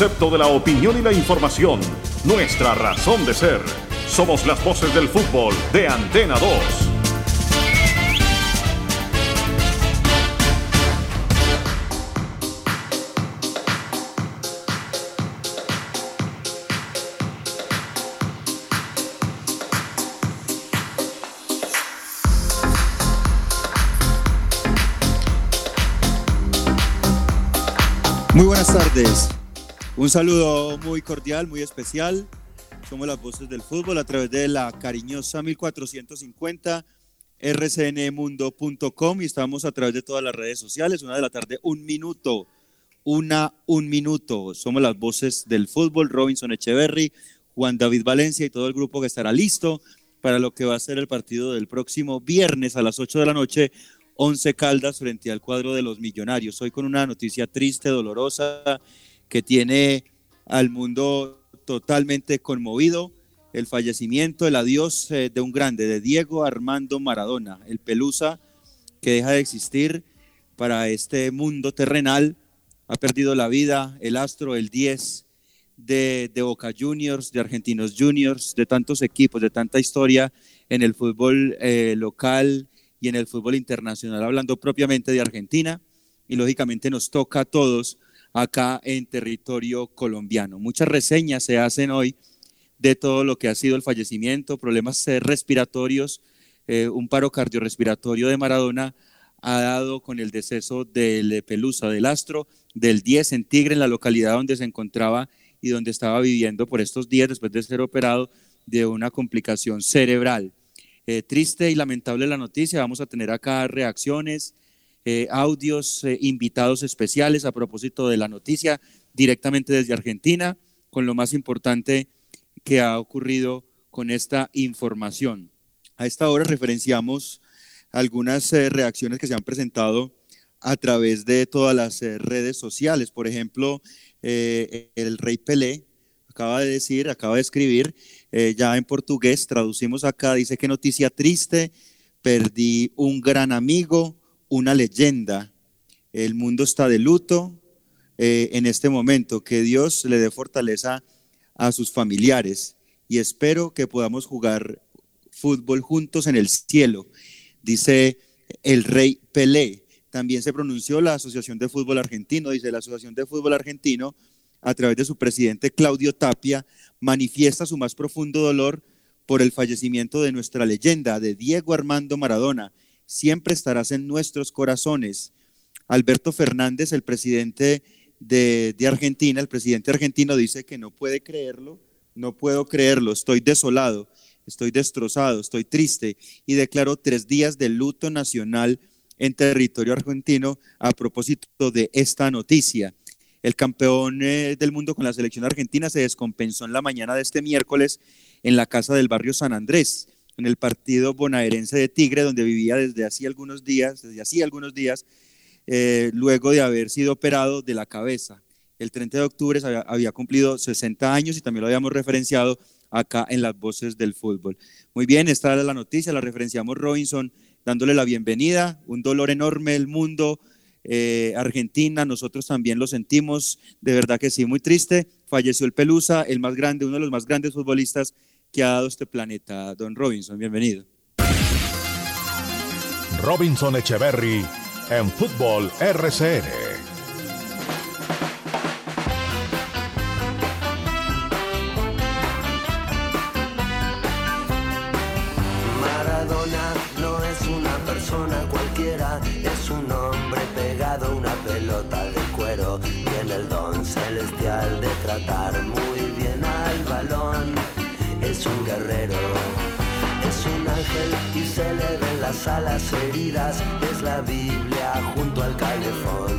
concepto de la opinión y la información, nuestra razón de ser. Somos las voces del fútbol de Antena 2. Muy buenas tardes. Un saludo muy cordial, muy especial. Somos las voces del fútbol a través de la cariñosa 1450 rcnmundo.com y estamos a través de todas las redes sociales. Una de la tarde, un minuto. Una, un minuto. Somos las voces del fútbol. Robinson Echeverry, Juan David Valencia y todo el grupo que estará listo para lo que va a ser el partido del próximo viernes a las 8 de la noche 11 Caldas frente al cuadro de los Millonarios. Hoy con una noticia triste, dolorosa, que tiene al mundo totalmente conmovido. El fallecimiento, el adiós eh, de un grande, de Diego Armando Maradona, el Pelusa, que deja de existir para este mundo terrenal. Ha perdido la vida el astro, el 10 de, Boca Juniors, de Argentinos Juniors, de tantos equipos, de tanta historia en el fútbol eh, local, y en el fútbol internacional, hablando propiamente de Argentina, y lógicamente nos toca a todos acá en territorio colombiano. Muchas reseñas se hacen hoy de todo lo que ha sido el fallecimiento, problemas eh, respiratorios, eh, un paro cardiorrespiratorio de Maradona ha dado con el deceso del Pelusa, del Astro, del 10 en Tigre, en la localidad donde se encontraba y donde estaba viviendo por estos días después de ser operado de una complicación cerebral. Eh, triste y lamentable la noticia. Vamos a tener acá reacciones, eh, audios, eh, invitados especiales a propósito de la noticia directamente desde Argentina, con lo más importante que ha ocurrido con esta información. A esta hora referenciamos algunas reacciones que se han presentado a través de todas las redes sociales. Por ejemplo, el rey Pelé acaba de decir, acaba de escribir, eh, ya en portugués, traducimos acá, dice que noticia triste, perdí un gran amigo, una leyenda, el mundo está de luto eh, en este momento, que Dios le dé fortaleza a sus familiares y espero que podamos jugar fútbol juntos en el cielo, dice el rey Pelé. También se pronunció la Asociación de Fútbol Argentino, dice la Asociación de Fútbol Argentino a través de su presidente Claudio Tapia, manifiesta su más profundo dolor por el fallecimiento de nuestra leyenda, de Diego Armando Maradona. Siempre estarás en nuestros corazones. Alberto Fernández, el presidente de, Argentina, el presidente argentino dice que no puede creerlo, no puedo creerlo, estoy desolado, estoy destrozado, estoy triste y declaró tres días de luto nacional en territorio argentino a propósito de esta noticia. El campeón eh, del mundo con la selección argentina se descompensó en la mañana de este miércoles en la casa del barrio San Andrés, en el partido bonaerense de Tigre, donde vivía desde hacía algunos días, desde hacía algunos días, eh, luego de haber sido operado de la cabeza. El 30 de octubre había, cumplido 60 años y también lo habíamos referenciado acá en las voces del fútbol. Muy bien, esta era la noticia, la referenciamos Robinson dándole la bienvenida, un dolor enorme el mundo eh, Argentina, nosotros también lo sentimos, de verdad que sí, muy triste. Falleció el Pelusa, el más grande, uno de los más grandes futbolistas que ha dado este planeta. Don Robinson, bienvenido. Robinson Echeverry en Fútbol RCN. muy se le ven las alas heridas. Es la Biblia junto al calefón.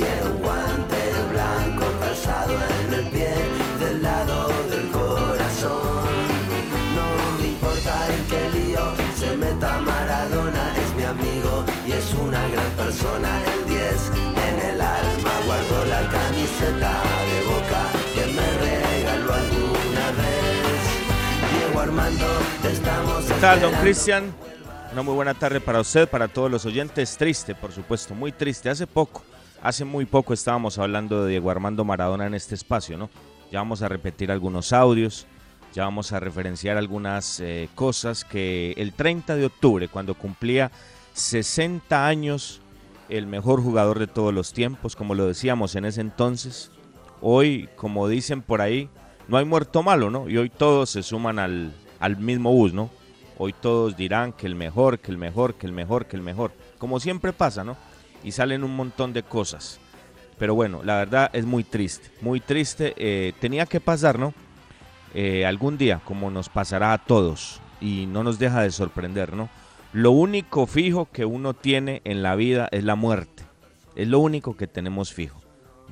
Y un guante blanco calzado en el pie del lado del corazón. No me importa en qué lío se meta Maradona, es mi amigo y es una gran persona. El 10 en el alma guardo la camiseta de ¿Qué tal, don Cristian? Una muy buena tarde para usted, para todos los oyentes. Triste, por supuesto, muy triste. Hace poco Hace muy poco estábamos hablando de Diego Armando Maradona en este espacio, ¿no? Ya vamos a repetir algunos audios, ya vamos a referenciar algunas eh, cosas que el 30 de octubre, cuando cumplía 60 años, el mejor jugador de todos los tiempos, como lo decíamos en ese entonces, hoy, como dicen por ahí, no hay muerto malo, ¿no? Y hoy todos se suman al, al mismo bus, ¿no? Hoy todos dirán que el mejor, que el mejor, que el mejor, que el mejor. Como siempre pasa, ¿no? Y salen un montón de cosas. Pero bueno, la verdad es muy triste, muy triste. Eh, tenía que pasar, ¿no? Eh, algún día, como nos pasará a todos. Y no nos deja de sorprender, ¿no? Lo único fijo que uno tiene en la vida es la muerte. Es lo único que tenemos fijo.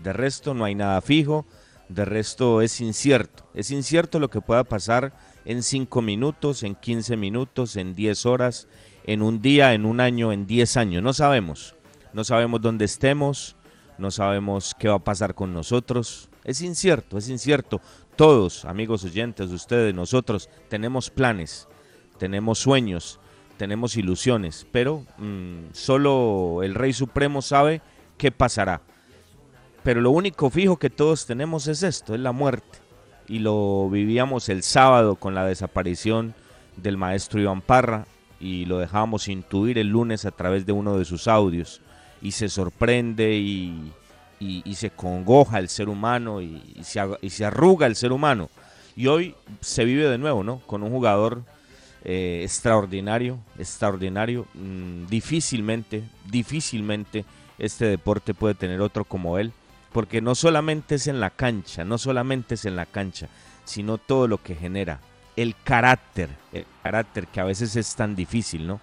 De resto no hay nada fijo. De resto es incierto. Es incierto lo que pueda pasar en 5 minutos, en 15 minutos, en 10 horas, en un día, en un año, en 10 años. No sabemos. No sabemos dónde estemos. No sabemos qué va a pasar con nosotros. Es incierto, es incierto. Todos, amigos oyentes, ustedes, nosotros, tenemos planes, tenemos sueños, tenemos ilusiones, pero mm, solo el Rey Supremo sabe qué pasará. Pero lo único fijo que todos tenemos es esto, es la muerte. Y lo vivíamos el sábado con la desaparición del maestro Iván Parra y lo dejábamos intuir el lunes a través de uno de sus audios. Y se sorprende y, se congoja el ser humano y, se, y se arruga el ser humano. Y hoy se vive de nuevo, ¿no? Con un jugador eh, extraordinario, extraordinario. Mm, difícilmente, difícilmente este deporte puede tener otro como él, porque no solamente es en la cancha, no solamente es en la cancha, sino todo lo que genera, el carácter, el carácter que a veces es tan difícil, ¿no?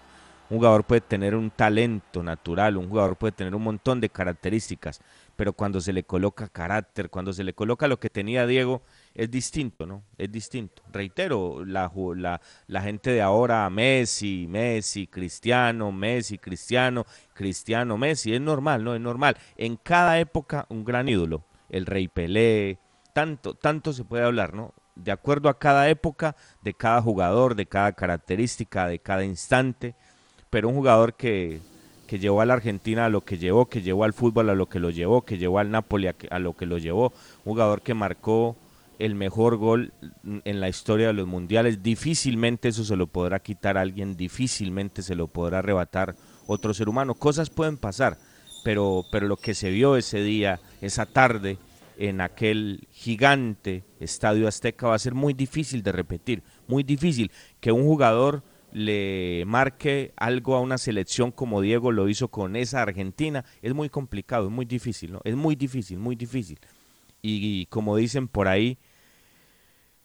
Un jugador puede tener un talento natural, un jugador puede tener un montón de características, pero cuando se le coloca carácter, cuando se le coloca lo que tenía Diego, es distinto, ¿no? Es distinto. Reitero, la, la, la, gente de ahora, Messi, Messi, Cristiano, Messi, Cristiano, Cristiano, Messi, es normal, ¿no? Es normal. En cada época un gran ídolo, el Rey Pelé, tanto, tanto se puede hablar, ¿no? De acuerdo a cada época, de cada jugador, de cada característica, de cada instante, pero un jugador que, que llevó a la Argentina a lo que llevó, que llevó al fútbol a lo que lo llevó, que llevó al Napoli a, a lo que lo llevó, un jugador que marcó el mejor gol en la historia de los mundiales. Difícilmente eso se lo podrá quitar alguien, difícilmente se lo podrá arrebatar otro ser humano. Cosas pueden pasar, pero, pero lo que se vio ese día, esa tarde, en aquel gigante estadio azteca va a ser muy difícil de repetir, muy difícil que un jugador le marque algo a una selección como Diego lo hizo con esa Argentina, es muy complicado, es muy difícil, ¿no? Es muy difícil, muy difícil. y como dicen por ahí,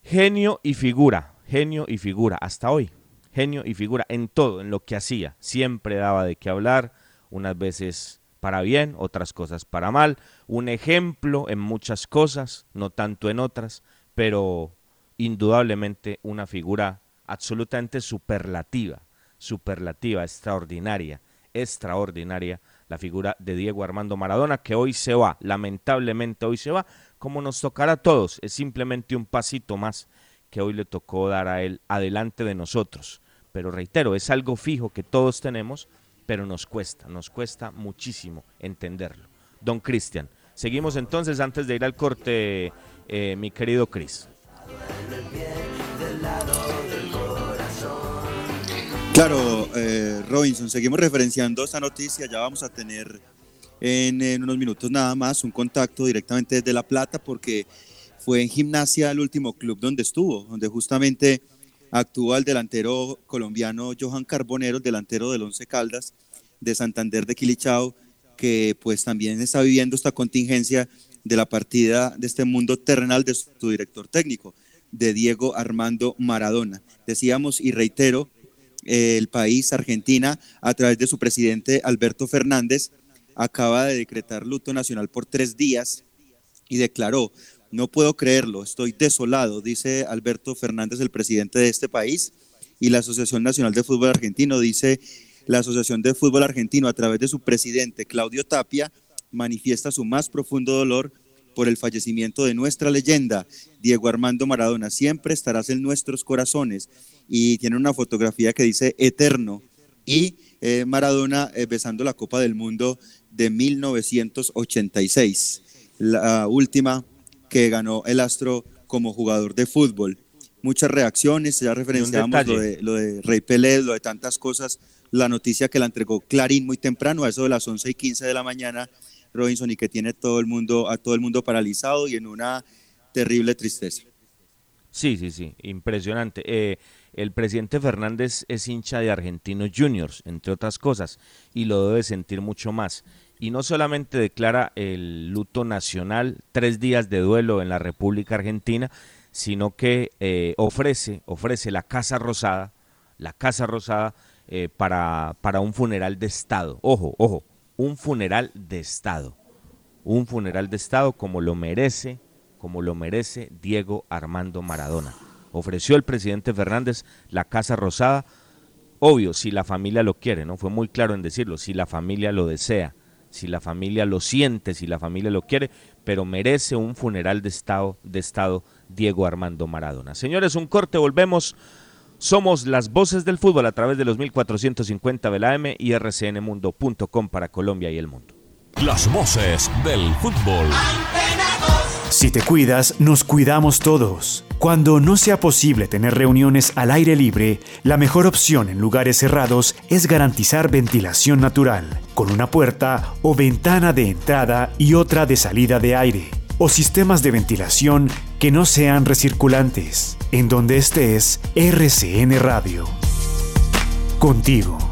Genio y figura, genio y figura, hasta hoy. Genio y figura en todo, en lo que hacía. Siempre daba de qué hablar, unas veces para bien, otras cosas para mal. Un ejemplo en muchas cosas, no tanto en otras, pero indudablemente una figura absolutamente superlativa, superlativa, extraordinaria, extraordinaria, la figura de Diego Armando Maradona, que hoy se va, lamentablemente hoy se va, como nos tocará a todos, es simplemente un pasito más que hoy le tocó dar a él adelante de nosotros. Pero reitero, es algo fijo que todos tenemos, pero nos cuesta, nos cuesta muchísimo entenderlo. Don Cristian, seguimos entonces antes de ir al corte, eh, mi querido Cris. Claro, eh, Robinson, seguimos referenciando esta noticia, ya vamos a tener en, unos minutos nada más un contacto directamente desde La Plata porque fue en gimnasia el último club donde estuvo, donde justamente actúa el delantero colombiano Johan Carbonero, el delantero del Once Caldas de Santander de Quilichao, que pues también está viviendo esta contingencia de la partida de este mundo terrenal de su director técnico, de Diego Armando Maradona. Decíamos y reitero, el país, Argentina, a través de su presidente Alberto Fernández, acaba de decretar luto nacional por tres días y declaró, no puedo creerlo, estoy desolado, dice Alberto Fernández, el presidente de este país, y la Asociación Nacional de Fútbol Argentino, dice la Asociación de Fútbol Argentino, a través de su presidente Claudio Tapia, manifiesta su más profundo dolor por el fallecimiento de nuestra leyenda, Diego Armando Maradona. Siempre estarás en nuestros corazones. Y tiene una fotografía que dice eterno. Y eh, Maradona eh, besando la Copa del Mundo de 1986, la última que ganó el Astro como jugador de fútbol. Muchas reacciones, ya referenciamos lo de, lo de Rey Pelé, lo de tantas cosas, la noticia que la entregó Clarín muy temprano, a eso de las 11 y 15 de la mañana, Robinson, y que tiene todo el mundo, a todo el mundo paralizado y en una terrible tristeza. Sí, sí, sí, impresionante. Eh, el presidente Fernández es hincha de Argentinos Juniors, entre otras cosas, y lo debe sentir mucho más. Y no solamente declara el luto nacional, tres días de duelo en la República Argentina, sino que eh, ofrece, ofrece la Casa Rosada, la Casa Rosada eh, para, para un funeral de Estado. Ojo, ojo, un funeral de Estado. Un funeral de Estado como lo merece, como lo merece Diego Armando Maradona ofreció el presidente Fernández la Casa Rosada. Obvio, si la familia lo quiere, ¿no? Fue muy claro en decirlo, si la familia lo desea, si la familia lo siente, si la familia lo quiere, pero merece un funeral de Estado, de Estado Diego Armando Maradona. Señores, un corte, volvemos. Somos las voces del fútbol a través de los 1450 de la M y rcnmundo.com para Colombia y el mundo. Las voces del fútbol. Si te cuidas, nos cuidamos todos. Cuando no sea posible tener reuniones al aire libre, la mejor opción en lugares cerrados es garantizar ventilación natural, con una puerta o ventana de entrada y otra de salida de aire, o sistemas de ventilación que no sean recirculantes. En donde estés, RCN Radio. Contigo.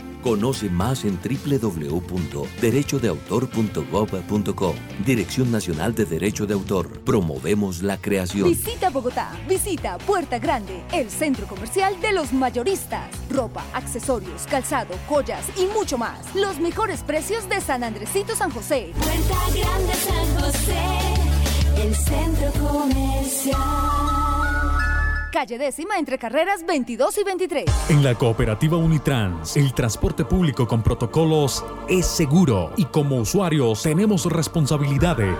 Conoce más en www.derechodeautor.gov.co. Dirección Nacional de Derecho de Autor. Promovemos la creación. Visita Bogotá. Visita Puerta Grande, el centro comercial de los mayoristas. Ropa, accesorios, calzado, joyas y mucho más. Los mejores precios de San Andresito San José. Puerta Grande San José, el centro comercial calle décima entre carreras 22 y 23. En la cooperativa Unitrans, el transporte público con protocolos es seguro y como usuarios tenemos responsabilidades.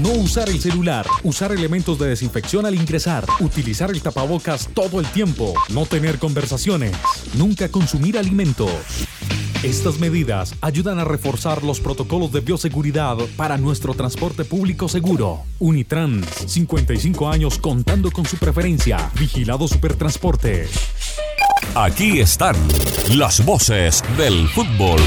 No usar el celular, usar elementos de desinfección al ingresar, utilizar el tapabocas todo el tiempo, no tener conversaciones, nunca consumir alimentos. Estas medidas ayudan a reforzar los protocolos de bioseguridad para nuestro transporte público seguro. Unitrans, 55 años contando con su preferencia. Vigilado Supertransporte. Aquí están las voces del fútbol.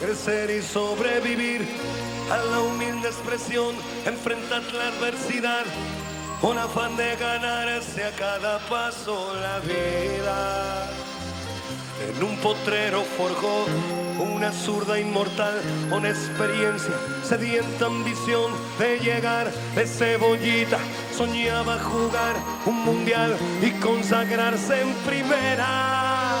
Crecer y sobrevivir a la humilde expresión, enfrentar la adversidad con afán de ganarse a cada paso la vida. En un potrero forjó una zurda inmortal con experiencia, sedienta ambición de llegar de cebollita. Soñaba jugar un mundial y consagrarse en primera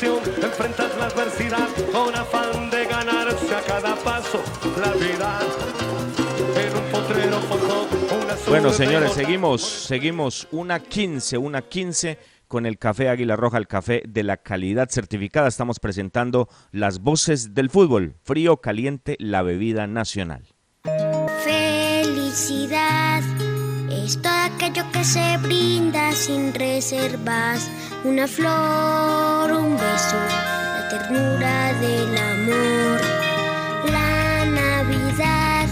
expresión, enfrentar la adversidad con afán de ganarse a cada paso la vida. En un potrero una Bueno, señores, seguimos, seguimos una 15, una 15 con el café Águila Roja, el café de la calidad certificada. Estamos presentando las voces del fútbol, frío, caliente, la bebida nacional. Felicidad es todo aquello que se brinda sin reservas. Una flor, un beso, la ternura del amor. La Navidad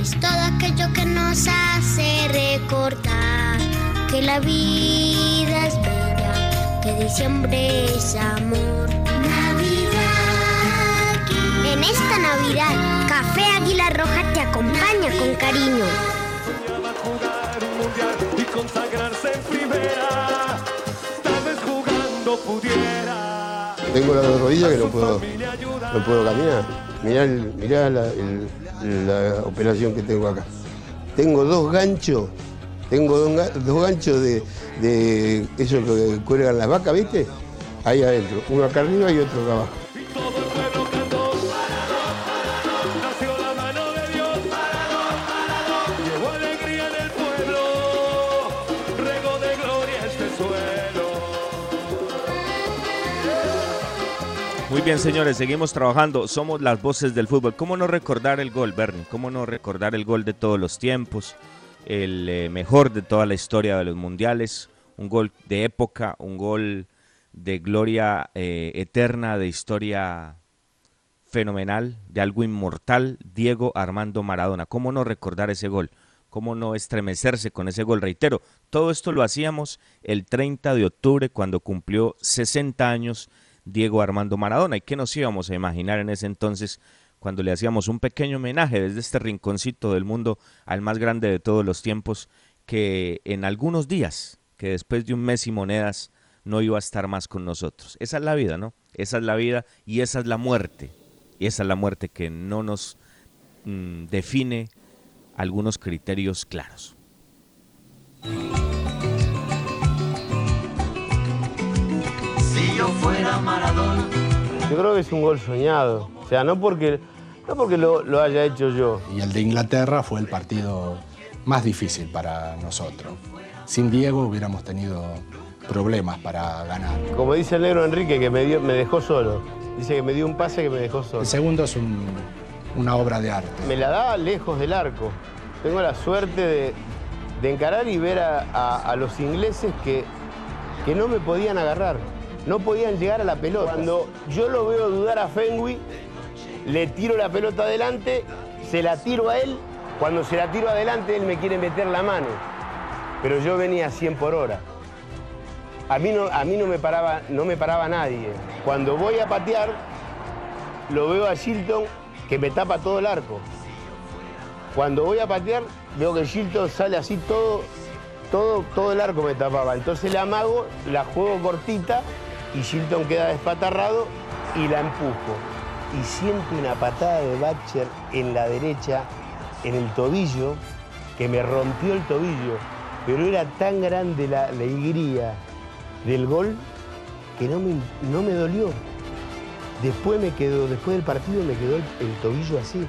es todo aquello que nos hace recordar que la vida es bella, que diciembre es amor. Navidad. En esta Navidad, Café Águila Roja te acompaña con cariño. Soñaba jugar un mundial y consagrarse en primera. Tengo la rodilla que no puedo, no puedo caminar. Mirá, el- mirá la, el- la operación que tengo acá. Tengo dos ganchos, tengo dos, ga- dos ganchos de, de eso que cuelgan las vacas, ¿viste? Ahí adentro, uno acá arriba y otro acá abajo. Muy bien, señores, seguimos trabajando. Somos las voces del fútbol. ¿Cómo no recordar el gol, Bernie? ¿Cómo no recordar el gol de todos los tiempos? El eh, mejor de toda la historia de los mundiales. Un gol de época, un gol de gloria eh, eterna, de historia fenomenal, de algo inmortal. Diego Armando Maradona. ¿Cómo no recordar ese gol? ¿Cómo no estremecerse con ese gol? Reitero, todo esto lo hacíamos el 30 de octubre cuando cumplió 60 años Diego Armando Maradona. ¿Y qué nos íbamos a imaginar en ese entonces cuando le hacíamos un pequeño homenaje desde este rinconcito del mundo al más grande de todos los tiempos, que en algunos días, que después de un mes y monedas, no iba a estar más con nosotros? Esa es la vida, ¿no? Esa es la vida y esa es la muerte. Y esa es la muerte que no nos mm, define algunos criterios claros. Si yo fuera Maradona. Yo creo que es un gol soñado. O sea, no porque, no porque lo, lo haya hecho yo. Y el de Inglaterra fue el partido más difícil para nosotros. Sin Diego hubiéramos tenido problemas para ganar. Como dice el negro Enrique, que me, dio, me dejó solo. Dice que me dio un pase que me dejó solo. El segundo es un- una obra de arte. Me la da lejos del arco. Tengo la suerte de, de encarar y ver a, a- a los ingleses que, que no me podían agarrar. No podían llegar a la pelota. Cuando yo lo veo dudar a Fenwick, le tiro la pelota adelante, se la tiro a él. Cuando se la tiro adelante, él me quiere meter la mano. Pero yo venía a 100 por hora. A mí no, a mí no, me, paraba, no me paraba nadie. Cuando voy a patear, lo veo a Shilton que me tapa todo el arco. Cuando voy a patear, veo que Shilton sale así todo, todo, todo el arco me tapaba. Entonces la amago, la juego cortita y Shilton queda despatarrado y la empujo. Y siento una patada de Batcher en la derecha, en el tobillo, que me rompió el tobillo. Pero era tan grande la alegría del gol que no me, no me dolió. Después me quedó, después del partido me quedó el, tobillo así,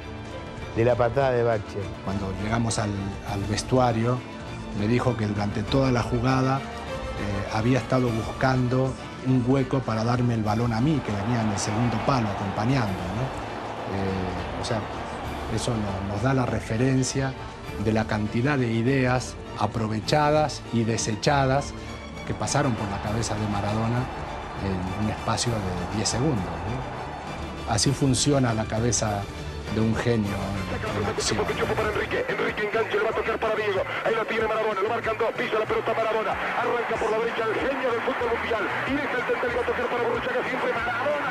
de la patada de Batcher. Cuando llegamos al, al vestuario, me dijo que durante toda la jugada eh, había estado buscando un hueco para darme el balón a mí, que venía en el segundo palo acompañando. ¿no? Eh, o sea, eso no- nos da la referencia de la cantidad de ideas aprovechadas y desechadas que pasaron por la cabeza de Maradona en un espacio de 10 segundos. Así funciona la cabeza de un genio en, en acción. para Enrique. Enrique engancha, le va a tocar para Diego. Ahí la tiene Maradona, lo marcan dos, pisa la pelota Maradona. Arranca por la derecha el genio del fútbol mundial. Y deja el centro, va a tocar para Borruchaga siempre Maradona.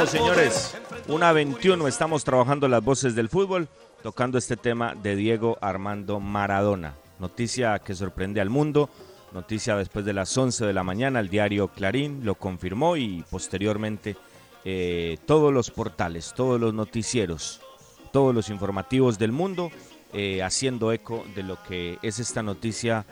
Al señores. Una 21, estamos trabajando las voces del fútbol, tocando este tema de Diego Armando Maradona. Noticia que sorprende al mundo, noticia después de las 11 de la mañana, el diario Clarín lo confirmó y posteriormente eh, todos los portales, todos los noticieros, todos los informativos del mundo eh, haciendo eco de lo que es esta noticia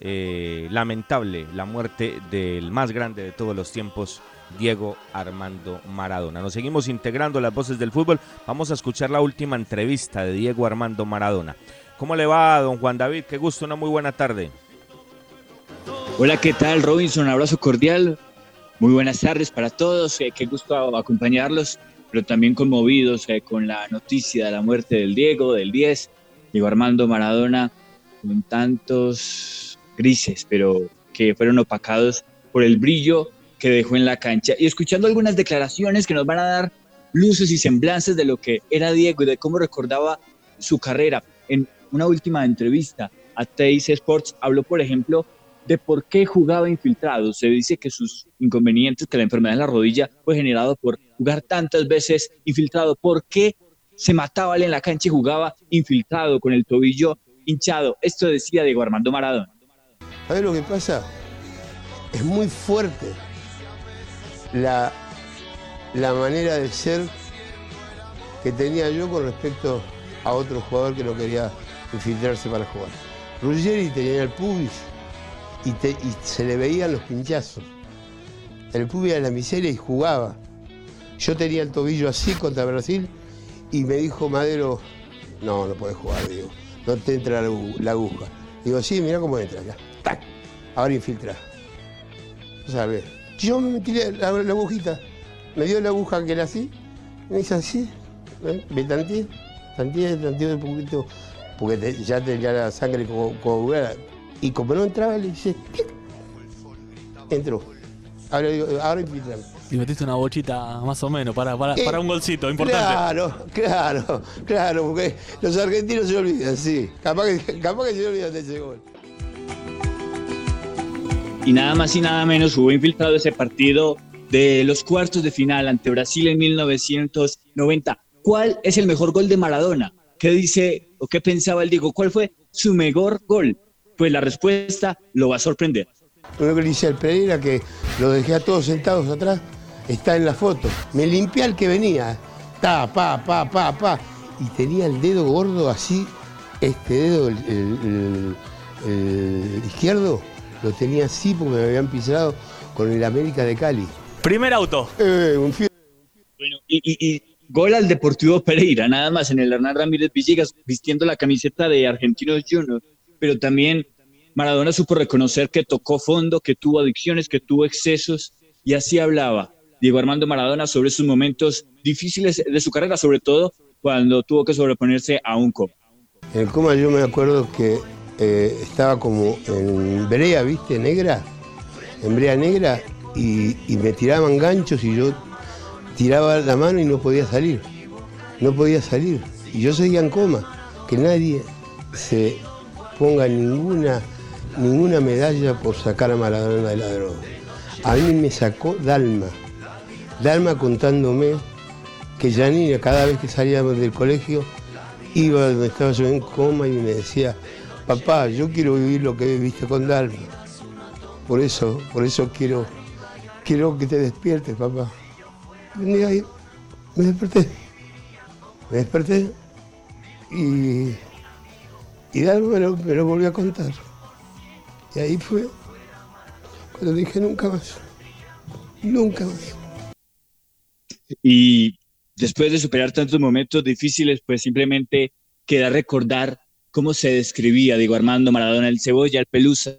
eh, lamentable, la muerte del más grande de todos los tiempos, Diego Armando Maradona. Nos seguimos integrando las voces del fútbol. Vamos a escuchar la última entrevista de Diego Armando Maradona. ¿Cómo le va, don Juan David? Qué gusto, una muy buena tarde. Hola, ¿qué tal, Robinson? Un abrazo cordial. Muy buenas tardes para todos. eh, qué gusto acompañarlos, pero también conmovidos eh, con la noticia de la muerte del Diego, del 10, Diego Armando Maradona, con tantos grises, pero que fueron opacados por el brillo que dejó en la cancha. Y escuchando algunas declaraciones que nos van a dar luces y semblanzas de lo que era Diego y de cómo recordaba su carrera. En una última entrevista a Teis Sports habló, por ejemplo, de por qué jugaba infiltrado. Se dice que sus inconvenientes, que la enfermedad en la rodilla fue generado por jugar tantas veces infiltrado. ¿Por qué se mataba en la cancha y jugaba infiltrado con el tobillo hinchado? Esto decía Diego Armando Maradona. ¿Sabes lo que pasa? Es muy fuerte la, la manera de ser que tenía yo con respecto a otro jugador que no quería infiltrarse para jugar. Ruggeri tenía el pubis y, se le veían los pinchazos. El pubis era la miseria y jugaba. Yo tenía el tobillo así contra Brasil y me dijo Madero, no, no puedes jugar, digo, no te entra la, agu- la aguja. Digo, sí, mira cómo entra ya. ¡Tac! Ahora infiltra. ¿Sabes? Yo me metí la, la- la agujita, me dio la aguja que era así, me hizo así, ¿eh? me tanteé, tanteé, tanteé un poquito, porque te- ya tenía la sangre co- coagulada. Y como no entraba, le hice, ¡clic! entró. Ahora, ahora infiltrame. Y metiste una bochita más o menos para, para, para un golcito importante. Claro, claro, claro, porque los argentinos se olvidan, sí. Capaz que, capaz que se olvidan de ese gol. Y nada más y nada menos jugó infiltrado ese partido de los cuartos de final ante Brasil en 1990. ¿Cuál es el mejor gol de Maradona? ¿Qué dice o qué pensaba el Diego? ¿Cuál fue su mejor gol? Pues la respuesta lo va a sorprender. Uno que le hice al Pereira, que lo dejé a todos sentados atrás, está en la foto. Me limpié al que venía. Ta, pa, pa, pa, pa. Y tenía el dedo gordo así, este dedo, el izquierdo, lo tenía así porque me habían pisado con el América de Cali. Primer auto. Eh, un Y, y- y gol al Deportivo Pereira, nada más en el Hernán Ramírez Villegas, vistiendo la camiseta de Argentinos Juniors. Pero también Maradona supo reconocer que tocó fondo, que tuvo adicciones, que tuvo excesos, y así hablaba Diego Armando Maradona sobre sus momentos difíciles de su carrera, sobre todo cuando tuvo que sobreponerse a un coma. En el coma yo me acuerdo que eh, estaba como en brea, ¿viste? Negra. En brea negra y, me tiraban ganchos y yo tiraba la mano y no podía salir. No podía salir. Y yo seguía en coma. Que nadie se ponga ninguna, ninguna medalla por sacar a Maradona de la droga. A mí me sacó Dalma. Dalma contándome que Janina cada vez que salíamos del colegio iba donde estaba yo en coma y me decía, papá, yo quiero vivir lo que viviste con Dalma. Por eso, por eso quiero, quiero que te despiertes, papá. Un día me desperté. Me desperté y, y Dalma me lo, me lo volvió a contar. Y ahí fue cuando dije nunca más. Nunca más. Y después de superar tantos momentos difíciles, pues simplemente queda recordar cómo se describía Diego Armando Maradona, el cebolla, el pelusa,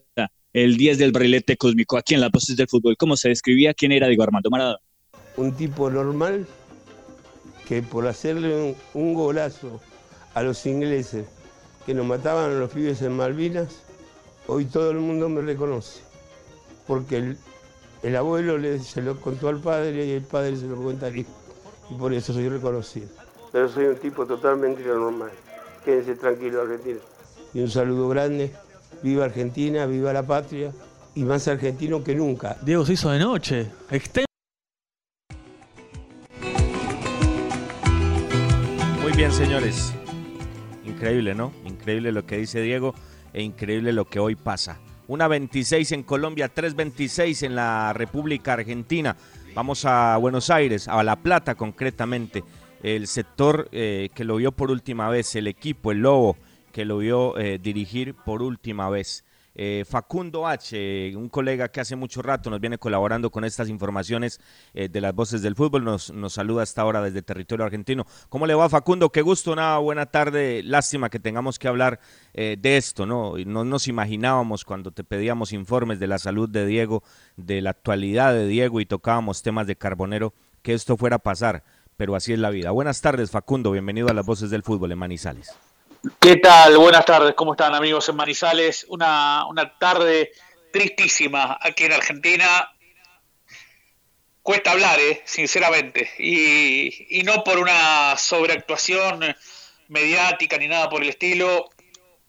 el 10 del brilete cósmico aquí en las voces del fútbol. ¿Cómo se describía quién era Diego Armando Maradona? Un tipo normal que por hacerle un, golazo a los ingleses que nos mataban a los pibes en Malvinas, hoy todo el mundo me reconoce. Porque el, el abuelo le, se lo contó al padre y el padre se lo cuenta al hijo. Y por eso soy reconocido. Pero soy un tipo totalmente normal. Quédense tranquilos, Argentina. Y un saludo grande. Viva Argentina, viva la patria. Y más argentino que nunca. Diego se hizo de noche. Exten- Muy bien, señores. Increíble, ¿no? Increíble lo que dice Diego e increíble lo que hoy pasa. Una 26 en Colombia, 3.26 en la República Argentina. Vamos a Buenos Aires, a La Plata concretamente. El sector eh, que lo vio por última vez, el equipo, el Lobo, que lo vio eh, dirigir por última vez. Eh, Facundo H., un colega que hace mucho rato nos viene colaborando con estas informaciones de las voces del fútbol, nos, nos saluda hasta ahora desde territorio argentino. ¿Cómo le va Facundo? Qué gusto, una buena tarde. Lástima que tengamos que hablar de esto, ¿no? No nos imaginábamos cuando te pedíamos informes de la salud de Diego, de la actualidad de Diego y tocábamos temas de Carbonero, que esto fuera a pasar, pero así es la vida. Buenas tardes Facundo, bienvenido a las voces del fútbol en Manizales. ¿Qué tal? Buenas tardes, ¿cómo están amigos en Manizales? Una, una tarde tristísima aquí en Argentina. Cuesta hablar, ¿eh? sinceramente, y, y no por una sobreactuación mediática ni nada por el estilo.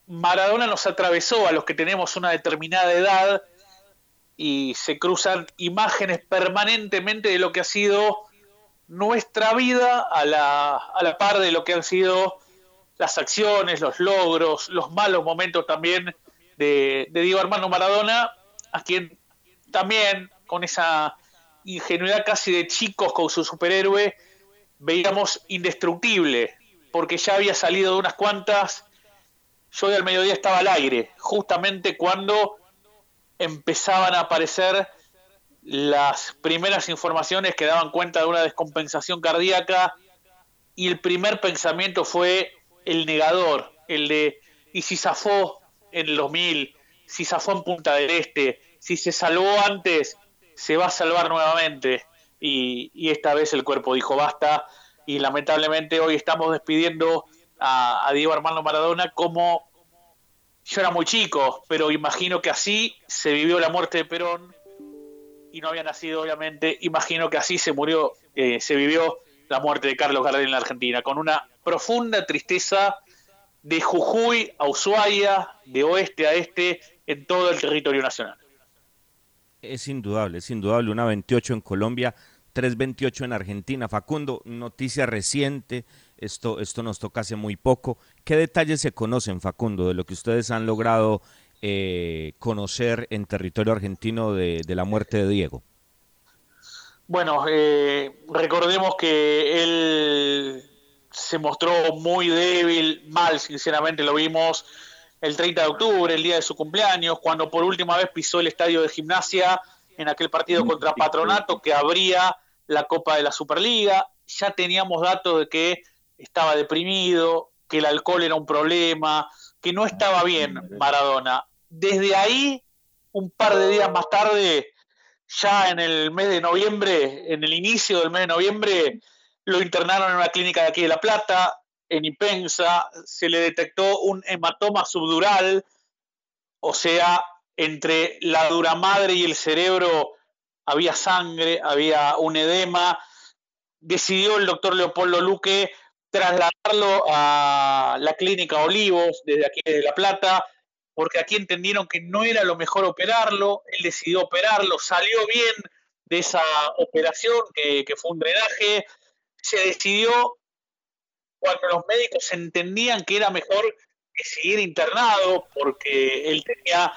Maradona nos atravesó a los que tenemos una determinada edad y se cruzan imágenes permanentemente de lo que ha sido nuestra vida a la, a la par de lo que han sido las acciones, los logros, los malos momentos también de, de Diego Armando Maradona, a quien también con esa ingenuidad casi de chicos con su superhéroe veíamos indestructible, porque ya había salido de unas cuantas, yo de al mediodía estaba al aire, justamente cuando empezaban a aparecer las primeras informaciones que daban cuenta de una descompensación cardíaca y el primer pensamiento fue el negador, el de y si zafó en el 2000, si zafó en Punta del Este, si se salvó antes, se va a salvar nuevamente y, y esta vez el cuerpo dijo basta y lamentablemente hoy estamos despidiendo a, a Diego Armando Maradona como yo era muy chico, pero imagino que así se vivió la muerte de Perón y no había nacido, obviamente. Imagino que así se murió, eh, se vivió la muerte de Carlos Gardel en la Argentina, con una profunda tristeza de Jujuy a Ushuaia, de oeste a este, en todo el territorio nacional. Es indudable, es indudable. Una 28 en Colombia, 3.28 en Argentina. Facundo, noticia reciente, esto, esto nos toca hace muy poco. ¿Qué detalles se conocen, Facundo, de lo que ustedes han logrado eh, conocer en territorio argentino de, de la muerte de Diego? Bueno, eh, recordemos que él se mostró muy débil, mal, sinceramente lo vimos el 30 de octubre, el día de su cumpleaños, cuando por última vez pisó el estadio de gimnasia en aquel partido contra Patronato que abría la Copa de la Superliga. Ya teníamos datos de que estaba deprimido, que el alcohol era un problema, que no estaba bien Maradona. Desde ahí, un par de días más tarde, ya en el mes de noviembre, en el inicio del mes de noviembre, lo internaron en una clínica de aquí de La Plata, en Ipensa, se le detectó un hematoma subdural, o sea, entre la dura madre y el cerebro había sangre, había un edema. Decidió el doctor Leopoldo Luque trasladarlo a la clínica Olivos, desde aquí de La Plata, porque aquí entendieron que no era lo mejor operarlo, él decidió operarlo, salió bien de esa operación, que, que fue un drenaje, se decidió cuando los médicos entendían que era mejor que seguir internado, porque él tenía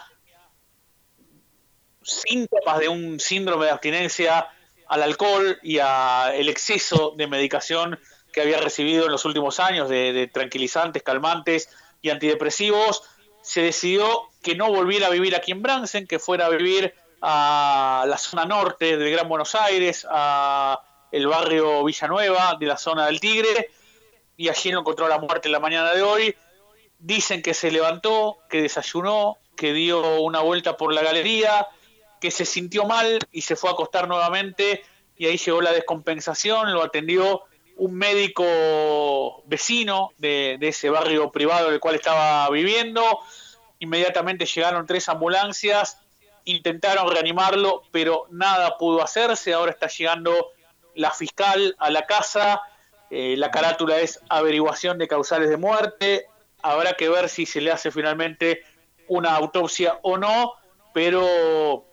síntomas de un síndrome de abstinencia al alcohol y al exceso de medicación que había recibido en los últimos años de, tranquilizantes, calmantes y antidepresivos, se decidió que no volviera a vivir aquí en Bransen, que fuera a vivir a la zona norte del Gran Buenos Aires, a el barrio Villanueva de la zona del Tigre, y allí lo encontró la muerte en la mañana de hoy. Dicen que se levantó, que desayunó, que dio una vuelta por la galería, que se sintió mal y se fue a acostar nuevamente y ahí llegó la descompensación, lo atendió un médico vecino de, ese barrio privado en el cual estaba viviendo, inmediatamente llegaron tres ambulancias, intentaron reanimarlo, pero nada pudo hacerse, ahora está llegando la fiscal a la casa, eh, la carátula es averiguación de causales de muerte, habrá que ver si se le hace finalmente una autopsia o no, pero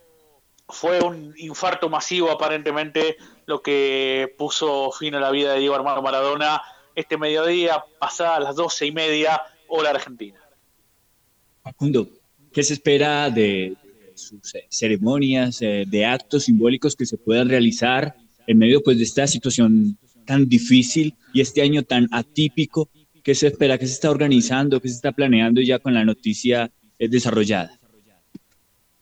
fue un infarto masivo aparentemente lo que puso fin a la vida de Diego Armando Maradona este mediodía, pasada las doce y media, hora argentina. Facundo, ¿qué se espera de sus ceremonias, eh, de actos simbólicos que se puedan realizar en medio pues, de esta situación tan difícil y este año tan atípico? ¿Qué se espera? ¿Qué se está organizando? ¿Qué se está planeando ya con la noticia eh, desarrollada?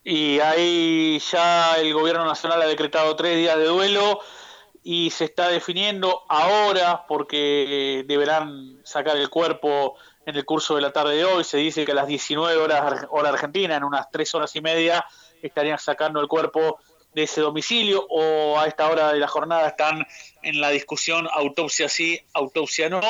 Y ahí ya el gobierno nacional ha decretado tres días de duelo y se está definiendo ahora porque deberán sacar el cuerpo en el curso de la tarde de hoy. Se dice que a las 19 horas hora argentina, en unas tres horas y media, estarían sacando el cuerpo de ese domicilio o a esta hora de la jornada están en la discusión autopsia sí, autopsia no.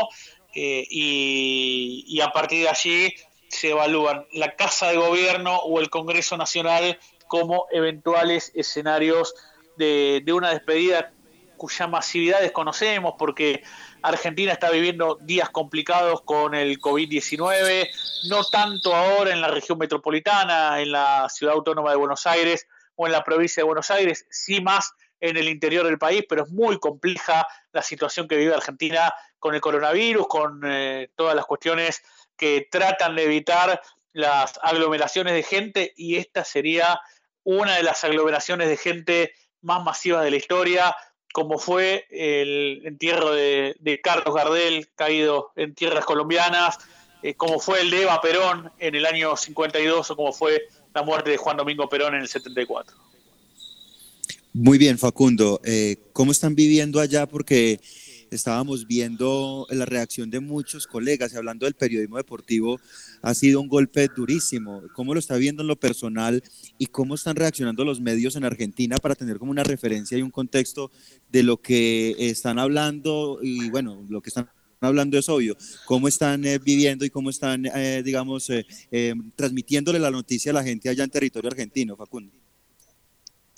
Eh, y, y a partir de allí se evalúan la Casa de Gobierno o el Congreso Nacional como eventuales escenarios de, una despedida cuya masividad desconocemos porque Argentina está viviendo días complicados con el COVID-19, no tanto ahora en la región metropolitana, en la ciudad autónoma de Buenos Aires o en la provincia de Buenos Aires, sí más en el interior del país, pero es muy compleja la situación que vive Argentina con el coronavirus, con eh, todas las cuestiones que tratan de evitar las aglomeraciones de gente y esta sería una de las aglomeraciones de gente más masivas de la historia, como fue el entierro de, Carlos Gardel, caído en tierras colombianas, eh, como fue el de Eva Perón en el año 52 o como fue la muerte de Juan Domingo Perón en el 74. Muy bien, Facundo. Eh, ¿Cómo están viviendo allá? Porque estábamos viendo la reacción de muchos colegas y hablando del periodismo deportivo, ha sido un golpe durísimo. ¿Cómo lo está viendo en lo personal y cómo están reaccionando los medios en Argentina para tener como una referencia y un contexto de lo que están hablando y bueno, lo que están hablando es obvio, cómo están eh, viviendo y cómo están, eh, digamos, eh, transmitiéndole la noticia a la gente allá en territorio argentino, Facundo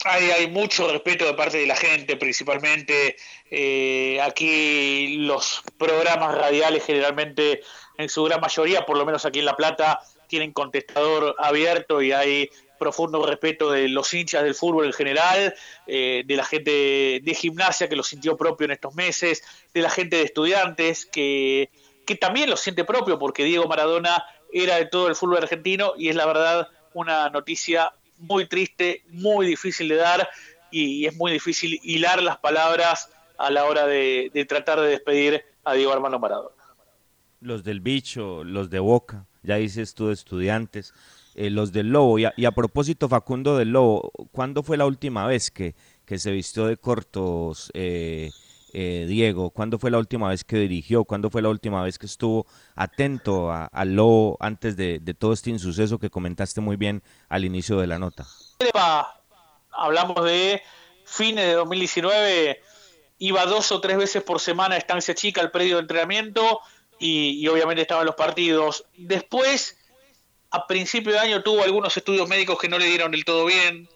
hay, mucho respeto de parte de la gente, principalmente eh, aquí los programas radiales generalmente, en su gran mayoría, por lo menos aquí en La Plata, tienen contestador abierto y hay profundo respeto de los hinchas del fútbol en general, eh, de la gente de gimnasia que lo sintió propio en estos meses, de la gente de estudiantes que, que también lo siente propio porque Diego Maradona era de todo el fútbol argentino y es la verdad una noticia muy triste, muy difícil de dar y, es muy difícil hilar las palabras a la hora de, tratar de despedir a Diego Armando Maradona. Los del bicho, los de Boca, ya dices tú de estudiantes, eh, los del Lobo. Y a, propósito, Facundo del Lobo, ¿cuándo fue la última vez que, que se vistió de cortos eh, eh, Diego? ¿Cuándo fue la última vez que dirigió? ¿Cuándo fue la última vez que estuvo atento al lobo antes de, todo este insuceso que comentaste muy bien al inicio de la nota? Hablamos de fines de 2019, iba dos o tres veces por semana a Estancia Chica al predio de entrenamiento y, y obviamente estaban los partidos. Después, a principio de año, tuvo algunos estudios médicos que no le dieron del todo bien,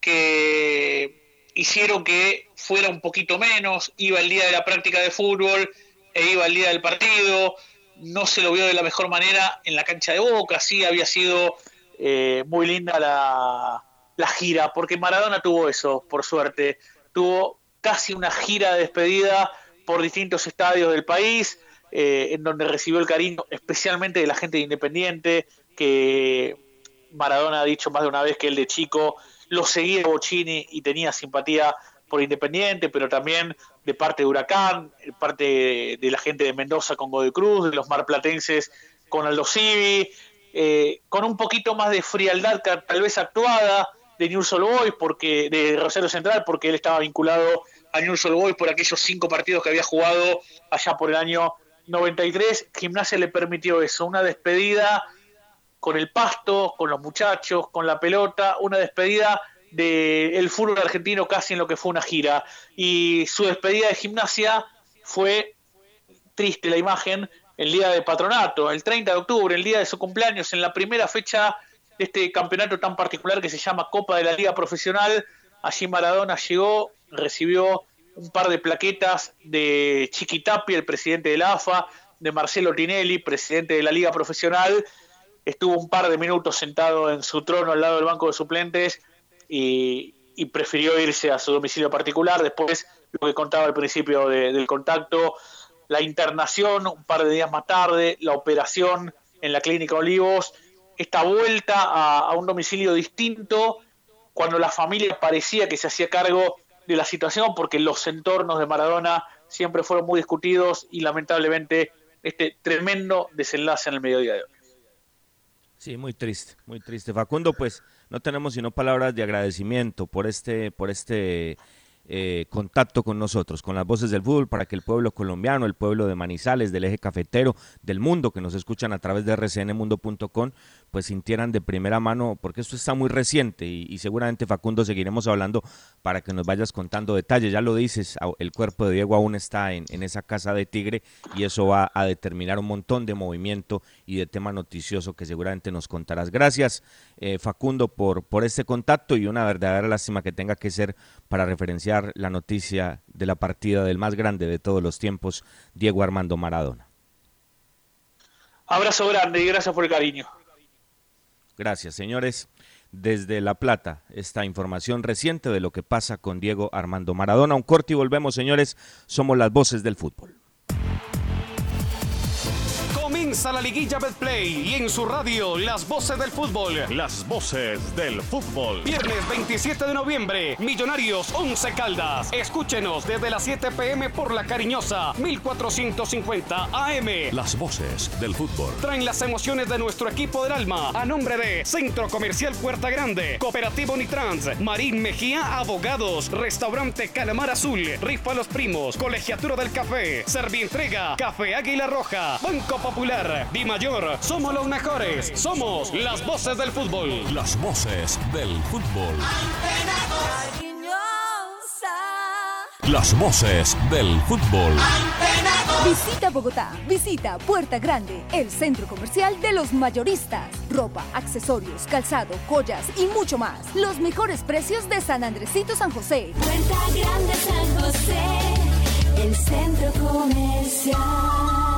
que hicieron que fuera un poquito menos, iba el día de la práctica de fútbol e iba el día del partido, no se lo vio de la mejor manera en la cancha de Boca, sí había sido eh, muy linda la, la gira, porque Maradona tuvo eso, por suerte, tuvo casi una gira de despedida por distintos estadios del país, eh, en donde recibió el cariño especialmente de la gente de Independiente, que Maradona ha dicho más de una vez que él de chico lo seguía Bocini y tenía simpatía por Independiente, pero también de parte de Huracán, de parte de la gente de Mendoza con Godoy Cruz, de los marplatenses con Aldo Civi, eh, con un poquito más de frialdad tal vez actuada de News All Boys, porque, de Rosario Central, porque él estaba vinculado a News All Boys por aquellos cinco partidos que había jugado allá por el año 93. Gimnasia le permitió eso, una despedida con el pasto, con los muchachos, con la pelota, una despedida del fútbol argentino casi en lo que fue una gira. Y su despedida de gimnasia fue triste la imagen el día de patronato, el 30 de octubre, el día de su cumpleaños, en la primera fecha de este campeonato tan particular que se llama Copa de la Liga Profesional. Allí Maradona llegó, recibió un par de plaquetas de Chiquitapi, el presidente de la AFA, de Marcelo Tinelli, presidente de la Liga Profesional. Estuvo un par de minutos sentado en su trono al lado del banco de suplentes y, prefirió irse a su domicilio particular. Después, lo que contaba al principio del contacto, la internación un par de días más tarde, la operación en la Clínica Olivos, esta vuelta a, un domicilio distinto cuando la familia parecía que se hacía cargo de la situación porque los entornos de Maradona siempre fueron muy discutidos y lamentablemente este tremendo desenlace en el mediodía de hoy. Sí, muy triste, muy triste. Facundo, pues no tenemos sino palabras de agradecimiento por este, por este eh, contacto con nosotros, con las voces del fútbol, para que el pueblo colombiano, el pueblo de Manizales, del eje cafetero, del mundo, que nos escuchan a través de rcnmundo.com, pues sintieran de primera mano, porque esto está muy reciente y, seguramente Facundo seguiremos hablando para que nos vayas contando detalles. Ya lo dices, el cuerpo de Diego aún está en, esa casa de Tigre y eso va a determinar un montón de movimiento y de tema noticioso que seguramente nos contarás. Gracias, eh, Facundo, por, por este contacto y una verdadera lástima que tenga que ser para referenciar la noticia de la partida del más grande de todos los tiempos, Diego Armando Maradona. Abrazo grande y gracias por el cariño. Gracias, señores. Desde La Plata, esta información reciente de lo que pasa con Diego Armando Maradona. Un corte y volvemos, señores. Somos las voces del fútbol. Comienza la liguilla Betplay y en su radio las voces del fútbol. Las voces del fútbol. Viernes 27 de noviembre, Millonarios 11 Caldas. Escúchenos desde las 7 pm por la cariñosa 1450 AM. Las voces del fútbol. Traen las emociones de nuestro equipo del alma a nombre de Centro Comercial Puerta Grande, Cooperativo Nitrans, Marín Mejía Abogados, Restaurante Calamar Azul, Rifa Los Primos, Colegiatura del Café, Servientrega, Café Águila Roja, Banco Popular Di Mayor, somos los mejores. Somos las voces del fútbol. Las voces del fútbol. Las voces del fútbol. Visita Bogotá, visita Puerta Grande, el centro comercial de los mayoristas. Ropa, accesorios, calzado, joyas y mucho más. Los mejores precios de San Andresito San José. Puerta Grande San José, el centro comercial.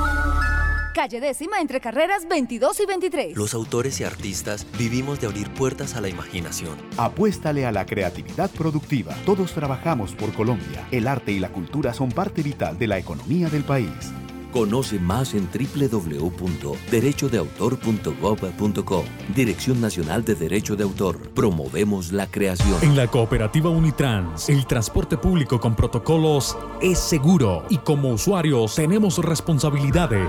Calle décima entre carreras 22 y 23. Los autores y artistas vivimos de abrir puertas a la imaginación. Apuéstale a la creatividad productiva. Todos trabajamos por Colombia. El arte y la cultura son parte vital de la economía del país. Conoce más en www.derechodeautor.gov.co. Dirección Nacional de Derecho de Autor. Promovemos la creación. En la cooperativa Unitrans, el transporte público con protocolos es seguro y como usuarios tenemos responsabilidades.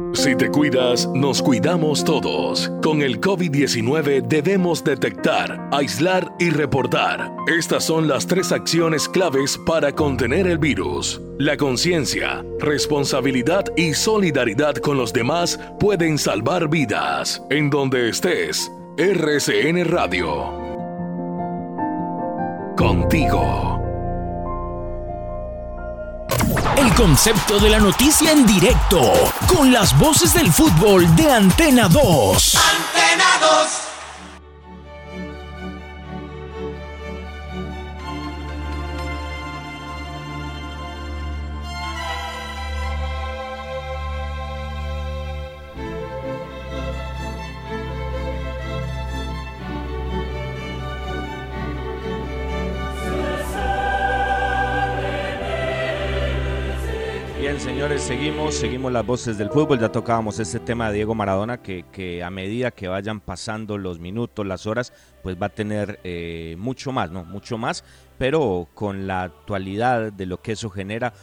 Si te cuidas, nos cuidamos todos. Con el COVID-19 debemos detectar, aislar y reportar. Estas son las tres acciones claves para contener el virus. La conciencia, responsabilidad y solidaridad con los demás pueden salvar vidas. En donde estés, RCN Radio. Contigo. Concepto de la noticia en directo, con las voces del fútbol de Antena 2. Antena 2. Seguimos, seguimos las voces del fútbol. Ya tocábamos este tema de Diego Maradona, que, a medida que vayan pasando los minutos, las horas, pues va a tener eh, mucho más, ¿no? Mucho más, pero con la actualidad de lo que eso genera,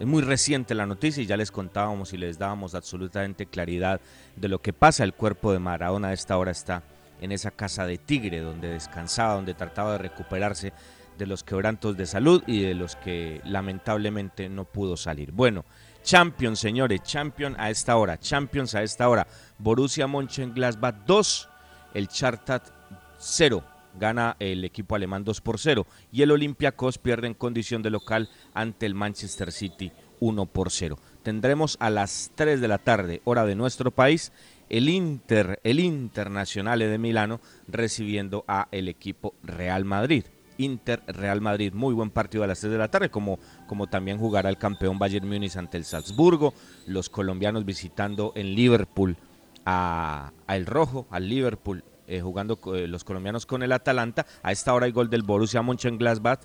es muy reciente la noticia y ya les contábamos y les dábamos absolutamente claridad de lo que pasa. El cuerpo de Maradona a esta hora está en esa casa de Tigre, donde descansaba, donde trataba de recuperarse de los quebrantos de salud y de los que lamentablemente no pudo salir. Bueno, Champions, señores, Champions a esta hora, Champions a esta hora. Borussia Mönchengladbach 2, el Chartat 0. Gana el equipo alemán 2 por 0 y el Olympiacos pierde en condición de local ante el Manchester City 1 por 0. Tendremos a las 3 de la tarde, hora de nuestro país, el Inter, el Internacional de Milano recibiendo a el equipo Real Madrid. Inter Real Madrid, muy buen partido a las 3 de la tarde, como, como también jugará el campeón Bayern Múnich ante el Salzburgo, los colombianos visitando en Liverpool a, El Rojo, al Liverpool, eh, jugando eh, los colombianos con el Atalanta. A esta hora hay gol del Borussia Mönchengladbach,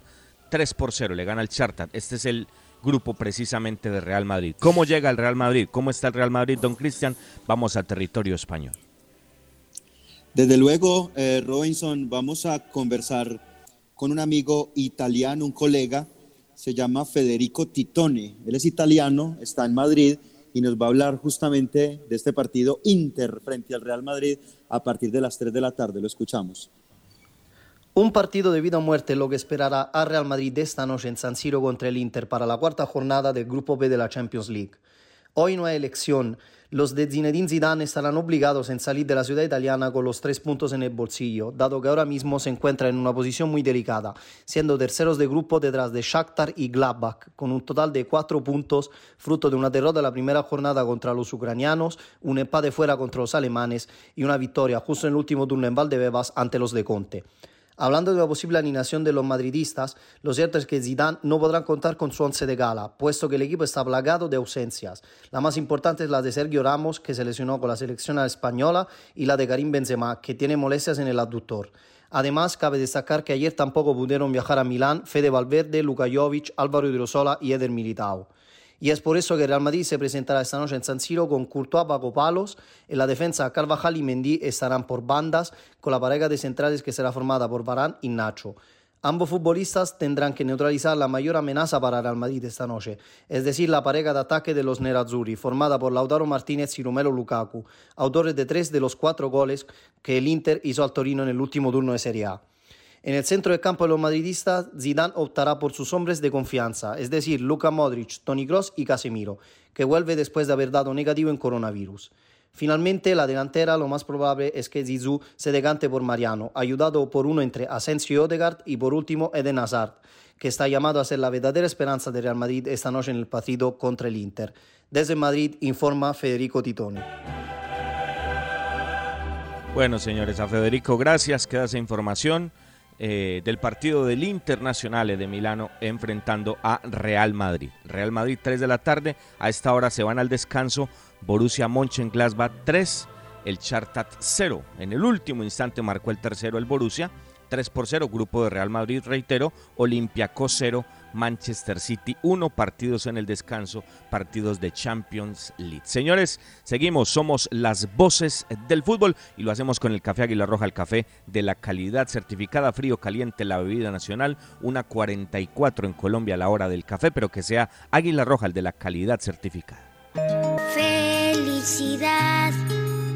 3 por 0, le gana el Chartat. Este es el grupo precisamente de Real Madrid. ¿Cómo llega el Real Madrid? ¿Cómo está el Real Madrid, don Cristian? Vamos a territorio español. Desde luego, eh, Robinson, vamos a conversar con un amigo italiano, un colega, se llama Federico Titone. Él es italiano, está en Madrid y nos va a hablar justamente de este partido Inter frente al Real Madrid a partir de las 3 de la tarde. Lo escuchamos. Un partido de vida o muerte lo que esperará a Real Madrid esta noche en San Siro contra el Inter para la cuarta jornada del Grupo B de la Champions League. Hoy no hay elección. Los de Zinedine Zidane estarán obligados en salir de la ciudad italiana con los tres puntos en el bolsillo, dado que ahora mismo se encuentran en una posición muy delicada, siendo terceros de grupo detrás de Shakhtar y Gladbach, con un total de cuatro puntos, fruto de una derrota la primera jornada contra los ucranianos, un empate fuera contra los alemanes y una victoria justo en el último turno en Valdebebas ante los de Conte. Hablando de la posible alineación de los madridistas, lo cierto es que Zidane no podrá contar con su once de gala, puesto que el equipo está plagado de ausencias. La más importante es la de Sergio Ramos, que se lesionó con la selección española, y la de Karim Benzema, que tiene molestias en el abductor. Además, cabe destacar que ayer tampoco pudieron viajar a Milán Fede Valverde, Luka Jovic, Álvaro Hidrosola y Eder Militao. Y es por eso que Real Madrid se presentará esta noche en San Siro con Courtois bajo palos. En la defensa, Carvajal y Mendy estarán por bandas, con la pareja de centrales que será formada por Barán y Nacho. Ambos futbolistas tendrán que neutralizar la mayor amenaza para Real Madrid esta noche, es decir, la pareja de ataque de los Nerazzurri, formada por Lautaro Martínez y Romelu Lukaku, autores de tres de los cuatro goles que el Inter hizo al Torino en el último turno de Serie A. En el centro del campo de los madridistas, Zidane optará por sus hombres de confianza, es decir, Luka Modric, Toni Kroos y Casemiro, que vuelve después de haber dado negativo en coronavirus. Finalmente, la delantera lo más probable es que Zizou se decante por Mariano, ayudado por uno entre Asensio y Odegaard y por último Eden Hazard, que está llamado a ser la verdadera esperanza de Real Madrid esta noche en el partido contra el Inter. Desde Madrid informa Federico Titone. Bueno, señores, a Federico, gracias. Queda esa información eh, del partido del Internacional de Milano enfrentando a Real Madrid. Real Madrid 3 de la tarde, a esta hora se van al descanso Borussia Mönchengladbach 3, el Chartat 0. En el último instante marcó el tercero el Borussia, 3 por 0, grupo de Real Madrid, reitero, Olympiacos 0, Manchester City 1, partidos en el descanso, partidos de Champions League. Señores, seguimos, somos las voces del fútbol y lo hacemos con el café Águila Roja, el café de la calidad certificada, frío, caliente, la bebida nacional, una 44 en Colombia a la hora del café, pero que sea Águila Roja, el de la calidad certificada. Felicidad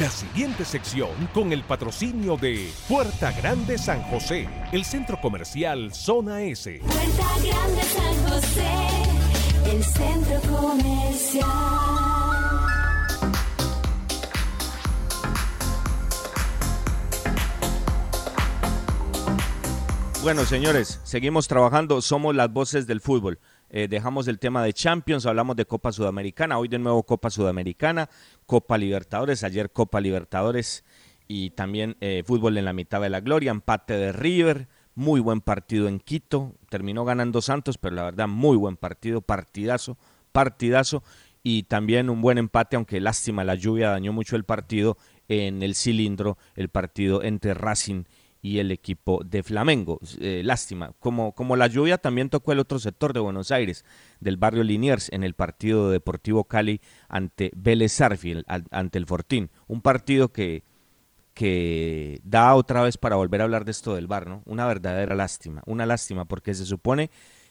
La siguiente sección con el patrocinio de Puerta Grande San José, el centro comercial Zona S. Puerta Grande San José, el centro comercial. Bueno, señores, seguimos trabajando, somos las voces del fútbol. Eh, dejamos el tema de Champions, hablamos de Copa Sudamericana, hoy de nuevo Copa Sudamericana, Copa Libertadores, ayer Copa Libertadores y también eh, fútbol en la mitad de la gloria, empate de River, muy buen partido en Quito, terminó ganando Santos, pero la verdad muy buen partido, partidazo, partidazo y también un buen empate, aunque lástima la lluvia dañó mucho el partido en el cilindro, el partido entre Racing y el equipo de Flamengo. Eh, lástima, como, como la lluvia también tocó el otro sector de Buenos Aires, del barrio Liniers, en el partido Deportivo Cali ante Vélez Arfield, ante el Fortín. Un partido que, que da otra vez para volver a hablar de esto del bar, ¿no? Una verdadera lástima, una lástima, porque se supone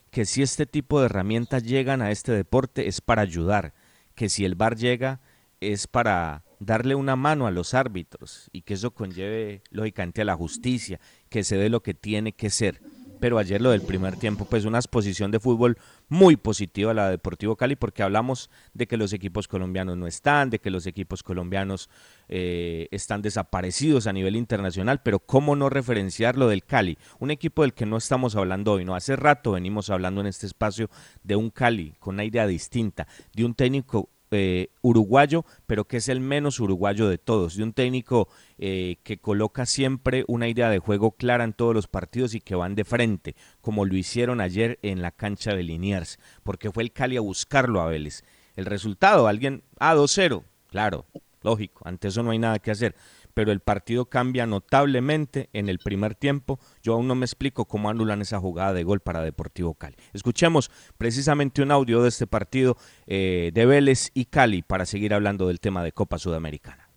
que si este tipo de herramientas llegan a este deporte es para ayudar, que si el bar llega es para darle una mano a los árbitros y que eso conlleve lógicamente a la justicia, que se dé lo que tiene que ser. Pero ayer lo del primer tiempo, pues una exposición de fútbol muy positiva a la Deportivo Cali, porque hablamos de que los equipos colombianos no están, de que los equipos colombianos eh, están desaparecidos a nivel internacional, pero cómo no referenciar lo del Cali, un equipo del que no estamos hablando hoy, no hace rato venimos hablando en este espacio de un Cali con una idea distinta, de un técnico eh, uruguayo, pero que es el menos uruguayo de todos, de un técnico eh, que coloca siempre una idea de juego clara en todos los partidos y que van de frente, como lo hicieron ayer en la cancha de Liniers, porque fue el Cali a buscarlo a Vélez. El resultado, alguien, a ah, 2-0, claro, lógico, ante eso no hay nada que hacer, pero el partido cambia notablemente en el primer tiempo. Yo aún no me explico cómo anulan esa jugada de gol para Deportivo Cali. Escuchemos precisamente un audio de este partido eh, de Vélez y Cali para seguir hablando del tema de Copa Sudamericana.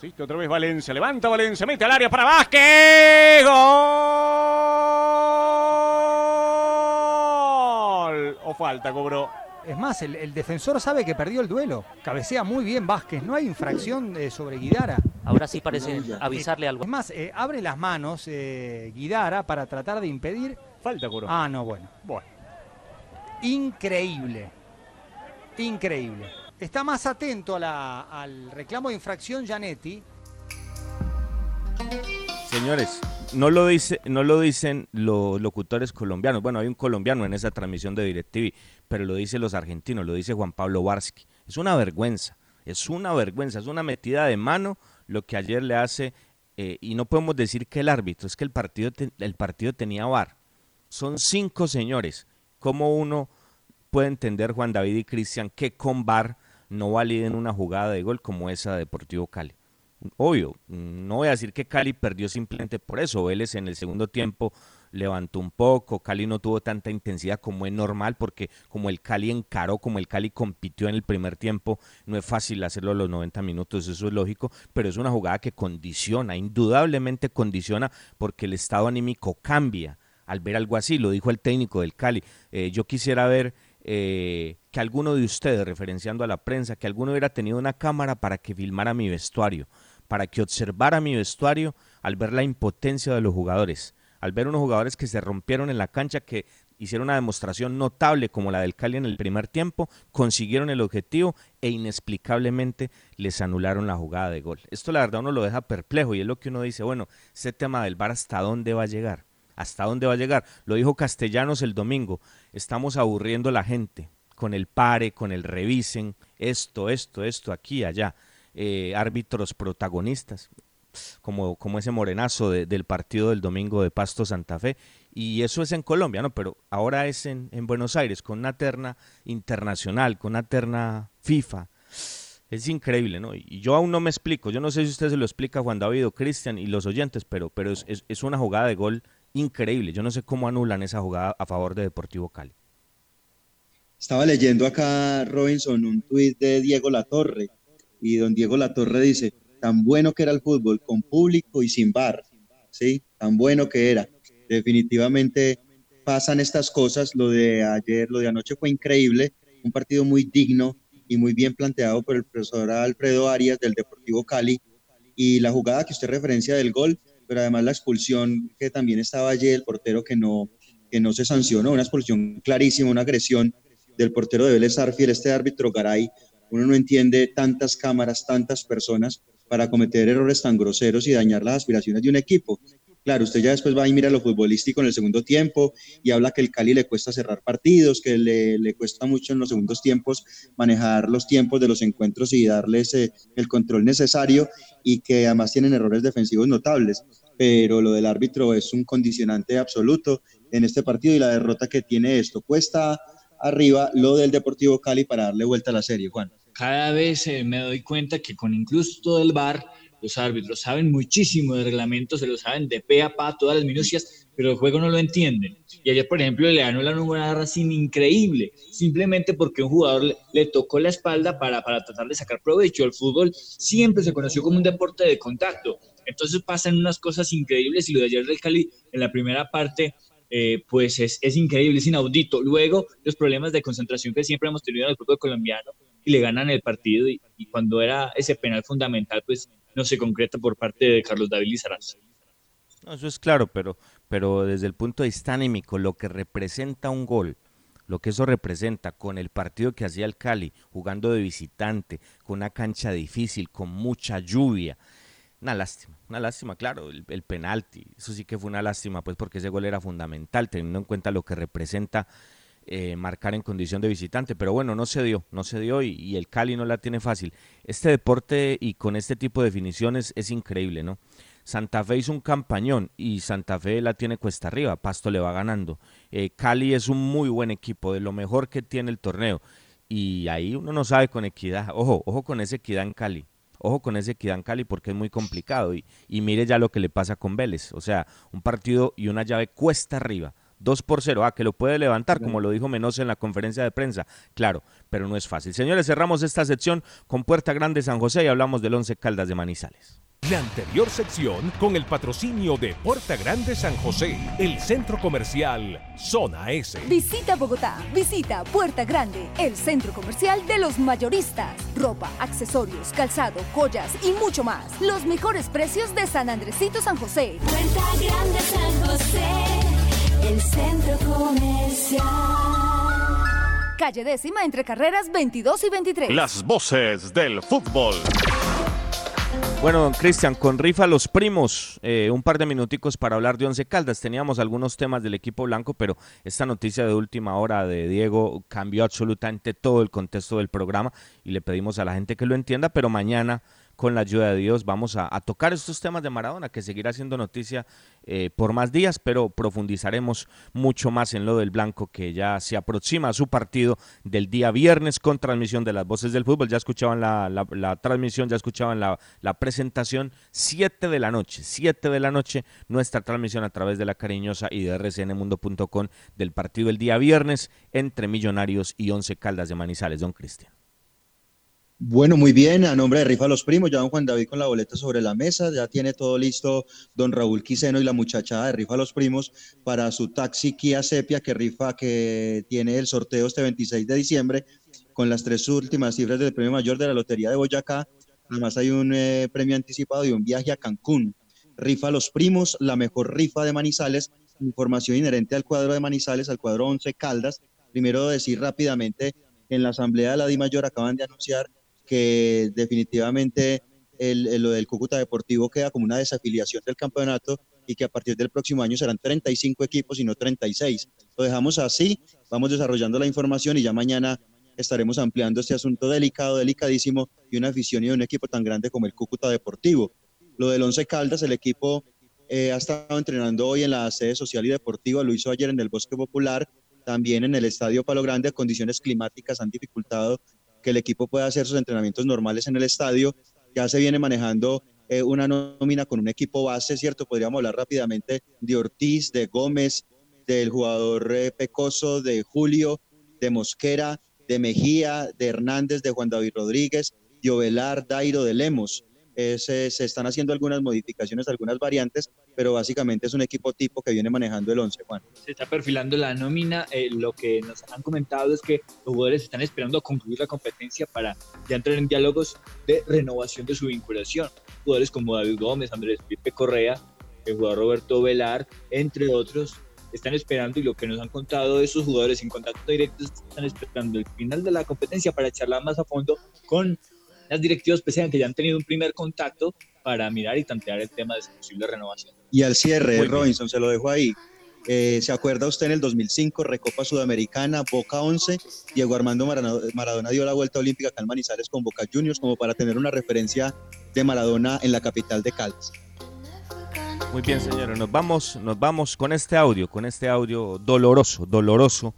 Sí, otra vez Valencia, levanta Valencia, mete al área para Vázquez. Gol. O falta, cobró. Es más, el, defensor sabe que perdió el duelo. Cabecea muy bien Vázquez. No hay infracción eh, sobre Guidara. Ahora sí parece avisarle algo. Es más, eh, abre las manos eh, Guidara para tratar de impedir. Falta, Coro. Ah, no, bueno. Bueno. Increíble. Increíble. Está más atento al reclamo de infracción Janetti. Señores, no lo, dice, no lo dicen los locutores colombianos. Bueno, hay un colombiano en esa transmisión de DirecTV, pero lo dicen los argentinos, lo dice Juan Pablo Varsky. Es una vergüenza, es una vergüenza, es una metida de mano lo que ayer le hace, eh, y no podemos decir que el árbitro, es que el partido, el partido tenía VAR. Son cinco señores. ¿Cómo uno puede entender, Juan David y Cristian, que con VAR no validen una jugada de gol como esa de Deportivo Cali? Obvio, no voy a decir que Cali perdió simplemente por eso. Vélez en el segundo tiempo levantó un poco, Cali no tuvo tanta intensidad como es normal, porque como el Cali encaró, como el Cali compitió en el primer tiempo, no es fácil hacerlo a los 90 minutos, eso es lógico, pero es una jugada que condiciona, indudablemente condiciona, porque el estado anímico cambia al ver algo así, lo dijo el técnico del Cali. Eh, yo quisiera ver eh, que alguno de ustedes, referenciando a la prensa, que alguno hubiera tenido una cámara para que filmara mi vestuario para que observara mi vestuario al ver la impotencia de los jugadores, al ver unos jugadores que se rompieron en la cancha, que hicieron una demostración notable como la del Cali en el primer tiempo, consiguieron el objetivo e inexplicablemente les anularon la jugada de gol. Esto la verdad uno lo deja perplejo y es lo que uno dice, bueno, ese tema del VAR hasta dónde va a llegar, hasta dónde va a llegar. Lo dijo Castellanos el domingo, estamos aburriendo a la gente con el pare, con el revisen, esto, esto, esto, aquí, allá. Eh, árbitros protagonistas, como, como ese morenazo del partido del domingo de Pasto Santa Fe. Y eso es en Colombia, ¿no? Pero ahora es en, en Buenos Aires, con una terna internacional, con una terna FIFA. Es increíble, ¿no? Y yo aún no me explico. Yo no sé si usted se lo explica Juan David o Cristian y los oyentes, pero, pero es, es, una jugada de gol increíble. Yo no sé cómo anulan esa jugada a favor de Deportivo Cali. Estaba leyendo acá, Robinson, un tuit de Diego Latorre, y don Diego Latorre dice, tan bueno que era el fútbol, con público y sin bar, ¿sí? Tan bueno que era. Definitivamente pasan estas cosas, lo de ayer, lo de anoche fue increíble, un partido muy digno y muy bien planteado por el profesor Alfredo Arias del Deportivo Cali, y la jugada que usted referencia del gol, pero además la expulsión que también estaba ayer, el portero que no, que no se sancionó, una expulsión clarísima, una agresión del portero de Vélez Arfiel, este árbitro Garay, uno no entiende tantas cámaras, tantas personas para cometer errores tan groseros y dañar las aspiraciones de un equipo. Claro, usted ya después va y mira lo futbolístico en el segundo tiempo y habla que el Cali le cuesta cerrar partidos, que le, le cuesta mucho en los segundos tiempos manejar los tiempos de los encuentros y darles eh, el control necesario y que además tienen errores defensivos notables. Pero lo del árbitro es un condicionante absoluto en este partido y la derrota que tiene esto. Cuesta arriba lo del Deportivo Cali para darle vuelta a la serie, Juan. Cada vez eh, me doy cuenta que con incluso todo el VAR los árbitros saben muchísimo de reglamentos, se lo saben de pe a pa, todas las minucias, pero el juego no lo entienden. Y ayer, por ejemplo, le ganó la una Racing increíble, simplemente porque un jugador le, tocó la espalda para, para tratar de sacar provecho. El fútbol siempre se conoció como un deporte de contacto. Entonces pasan unas cosas increíbles y lo de ayer del Cali en la primera parte eh, pues es, es, increíble, es inaudito. Luego, los problemas de concentración que siempre hemos tenido en el fútbol colombiano y le ganan el partido y, cuando era ese penal fundamental, pues no se concreta por parte de Carlos David Lizarazo. No, eso es claro, pero, pero desde el punto de vista anímico, lo que representa un gol, lo que eso representa con el partido que hacía el Cali, jugando de visitante, con una cancha difícil, con mucha lluvia, una lástima, una lástima, claro, el, el, penalti, eso sí que fue una lástima, pues porque ese gol era fundamental, teniendo en cuenta lo que representa eh, marcar en condición de visitante, pero bueno, no se dio, no se dio y, y, el Cali no la tiene fácil. Este deporte y con este tipo de definiciones es increíble, ¿no? Santa Fe hizo un campañón y Santa Fe la tiene cuesta arriba, Pasto le va ganando. Eh, Cali es un muy buen equipo, de lo mejor que tiene el torneo. Y ahí uno no sabe con equidad, ojo, ojo con esa equidad en Cali. Ojo con ese Equidad en Cali porque es muy complicado y, y mire ya lo que le pasa con Vélez. O sea, un partido y una llave cuesta arriba. 2 por 0. Ah, que lo puede levantar, como lo dijo Menos en la conferencia de prensa. Claro, pero no es fácil. Señores, cerramos esta sección con Puerta Grande San José y hablamos del Once Caldas de Manizales. La anterior sección con el patrocinio de Puerta Grande San José, el centro comercial Zona S. Visita Bogotá, visita Puerta Grande, el centro comercial de los mayoristas. Ropa, accesorios, calzado, joyas y mucho más. Los mejores precios de San Andresito San José. Puerta Grande San José, el centro comercial. Calle décima entre carreras 22 y 23. Las voces del fútbol. Bueno, don Cristian, con rifa los primos, eh, un par de minuticos para hablar de Once Caldas. Teníamos algunos temas del equipo blanco, pero esta noticia de última hora de Diego cambió absolutamente todo el contexto del programa y le pedimos a la gente que lo entienda, pero mañana con la ayuda de Dios vamos a, tocar estos temas de Maradona, que seguirá siendo noticia eh, por más días, pero profundizaremos mucho más en lo del Blanco, que ya se aproxima a su partido del día viernes con transmisión de las voces del fútbol. Ya escuchaban la, transmisión, ya escuchaban la, presentación, 7 de la noche, 7 de la noche, nuestra transmisión a través de la cariñosa y de rcnmundo.com del partido el día viernes entre Millonarios y Once Caldas de Manizales. Don Cristian. Bueno, muy bien, a nombre de Rifa Los Primos, ya don Juan David con la boleta sobre la mesa, ya tiene todo listo don Raúl Quiseno y la muchachada de Rifa Los Primos para su taxi Kia Sepia que rifa que tiene el sorteo este 26 de diciembre con las tres últimas cifras del premio mayor de la Lotería de Boyacá. Además hay un eh, premio anticipado y un viaje a Cancún. Rifa Los Primos, la mejor rifa de Manizales, información inherente al cuadro de Manizales, al cuadro 11 Caldas. Primero decir rápidamente, en la Asamblea de la Di Mayor acaban de anunciar que definitivamente el, el, lo del Cúcuta Deportivo queda como una desafiliación del campeonato y que a partir del próximo año serán 35 equipos y no 36. Lo dejamos así, vamos desarrollando la información y ya mañana estaremos ampliando este asunto delicado, delicadísimo y una afición y un equipo tan grande como el Cúcuta Deportivo. Lo del Once Caldas, el equipo eh, ha estado entrenando hoy en la sede social y deportiva, lo hizo ayer en el Bosque Popular, también en el Estadio Palo Grande, condiciones climáticas han dificultado que el equipo pueda hacer sus entrenamientos normales en el estadio. Ya se viene manejando eh, una nómina con un equipo base, ¿cierto? Podríamos hablar rápidamente de Ortiz, de Gómez, del jugador eh, Pecoso, de Julio, de Mosquera, de Mejía, de Hernández, de Juan David Rodríguez, de Ovelar, Dairo, de Lemos. Eh, se, se, están haciendo algunas modificaciones, algunas variantes, pero básicamente es un equipo tipo que viene manejando el 11, Juan. Se está perfilando la nómina. Eh, lo que nos han comentado es que los jugadores están esperando a concluir la competencia para ya entrar en diálogos de renovación de su vinculación. Jugadores como David Gómez, Andrés Felipe Correa, el jugador Roberto Velar, entre otros, están esperando y lo que nos han contado esos jugadores en contacto directo están esperando el final de la competencia para charlar más a fondo con las directivas pues, que ya han tenido un primer contacto para mirar y tantear el tema de esa posible renovación. Y al cierre, Robinson, se lo dejo ahí. Eh, ¿Se acuerda usted en el 2005, Recopa Sudamericana, Boca 11? Diego Armando Maradona, dio la vuelta olímpica acá en Manizales con Boca Juniors como para tener una referencia de Maradona en la capital de Caldas. Muy bien, señores, nos vamos, nos vamos con este audio, con este audio doloroso, doloroso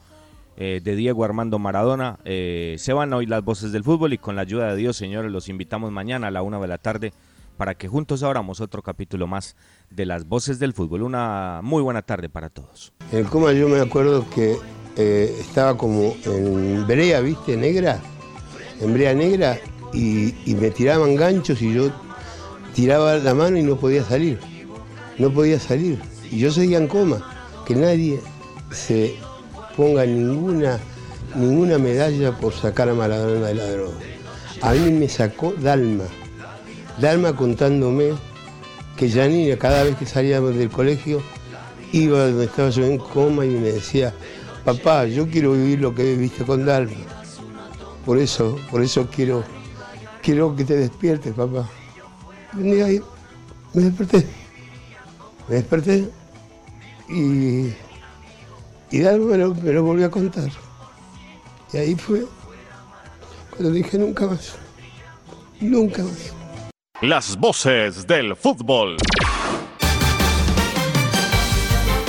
eh, de Diego Armando Maradona. Eh, se van hoy las voces del fútbol y con la ayuda de Dios, señores, los invitamos mañana a la una de la tarde para que juntos abramos otro capítulo más de las voces del fútbol. Una muy buena tarde para todos. En Coma yo me acuerdo que eh, estaba como en brea, ¿viste? Negra, en brea negra, y, y me tiraban ganchos y yo tiraba la mano y no podía salir. No podía salir. Y yo seguía en coma. Que nadie se ponga ninguna, ninguna medalla por sacar a Maradona de la droga. A mí me sacó Dalma. Dalma contándome que Janina cada vez que salíamos del colegio iba donde estaba yo en coma y me decía, papá, yo quiero vivir lo que viviste con Dalma. Por eso, por eso quiero, quiero que te despiertes, papá. Un día me desperté. Me desperté y, y Dalma me lo, volvió a contar. Y ahí fue cuando dije nunca más. Nunca más. Las voces del fútbol.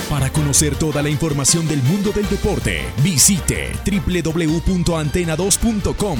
Para conocer toda la información del mundo del deporte, visite www.antena2.com.